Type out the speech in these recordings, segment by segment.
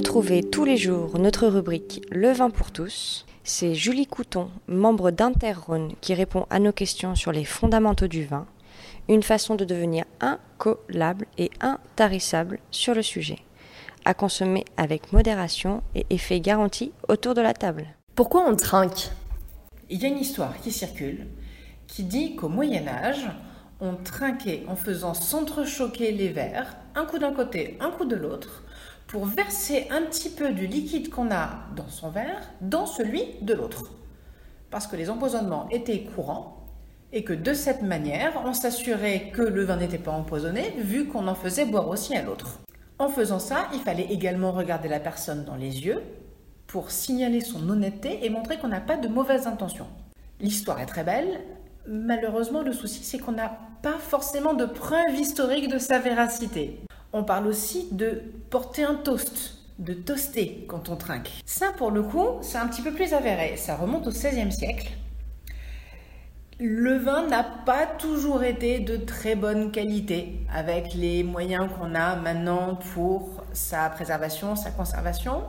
Retrouvez tous les jours notre rubrique Le vin pour tous. C'est Julie Couton, membre d'Interrhône, qui répond à nos questions sur les fondamentaux du vin, une façon de devenir incollable et intarissable sur le sujet. À consommer avec modération et effet garanti autour de la table. Pourquoi on trinque? Il y a une histoire qui circule qui dit qu'au Moyen Âge, on trinquait en faisant s'entrechoquer les verres, un coup d'un côté, un coup de l'autre, pour verser un petit peu du liquide qu'on a dans son verre dans celui de l'autre. Parce que les empoisonnements étaient courants et que de cette manière, on s'assurait que le vin n'était pas empoisonné vu qu'on en faisait boire aussi à l'autre. En faisant ça, il fallait également regarder la personne dans les yeux pour signaler son honnêteté et montrer qu'on n'a pas de mauvaises intentions. L'histoire est très belle. Malheureusement, le souci, c'est qu'on n'a pas forcément de preuves historiques de sa véracité. On parle aussi de porter un toast, de toaster quand on trinque. Ça, pour le coup, c'est un petit peu plus avéré. Ça remonte au XVIe siècle. Le vin n'a pas toujours été de très bonne qualité avec les moyens qu'on a maintenant pour sa préservation, sa conservation.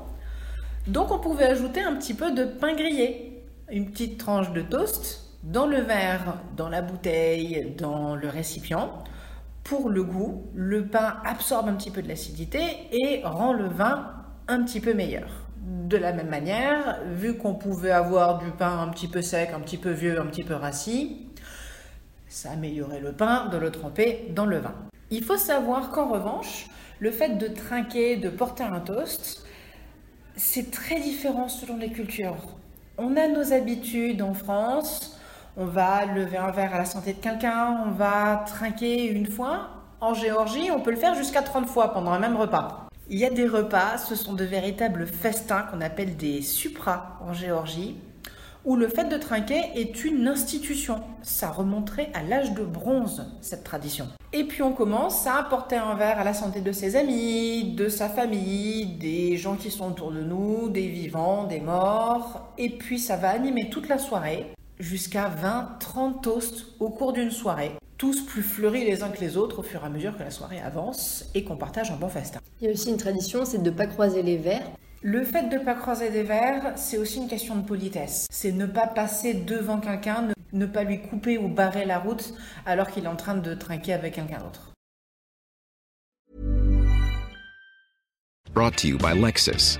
Donc on pouvait ajouter un petit peu de pain grillé, une petite tranche de toast dans le verre, dans la bouteille, dans le récipient. Pour le goût, le pain absorbe un petit peu de l'acidité et rend le vin un petit peu meilleur. De la même manière, vu qu'on pouvait avoir du pain un petit peu sec, un petit peu vieux, un petit peu rassis, ça améliorait le pain de le tremper dans le vin. Il faut savoir qu'en revanche, le fait de trinquer, de porter un toast, c'est très différent selon les cultures. On a nos habitudes en France, on va lever un verre à la santé de quelqu'un, on va trinquer une fois. En Géorgie, on peut le faire jusqu'à 30 fois pendant un même repas. Il y a des repas, ce sont de véritables festins qu'on appelle des supras en Géorgie, où le fait de trinquer est une institution. Ça remonterait à l'âge de bronze, cette tradition. Et puis on commence à apporter un verre à la santé de ses amis, de sa famille, des gens qui sont autour de nous, des vivants, des morts. Et puis ça va animer toute la soirée, jusqu'à 20-30 toasts au cours d'une soirée. Tous plus fleuris les uns que les autres au fur et à mesure que la soirée avance et qu'on partage un bon festin. Il y a aussi une tradition, c'est de ne pas croiser les verres. Le fait de ne pas croiser des verres, c'est aussi une question de politesse. C'est ne pas passer devant quelqu'un, ne, ne pas lui couper ou barrer la route alors qu'il est en train de trinquer avec quelqu'un d'autre. Brought to you by Lexus.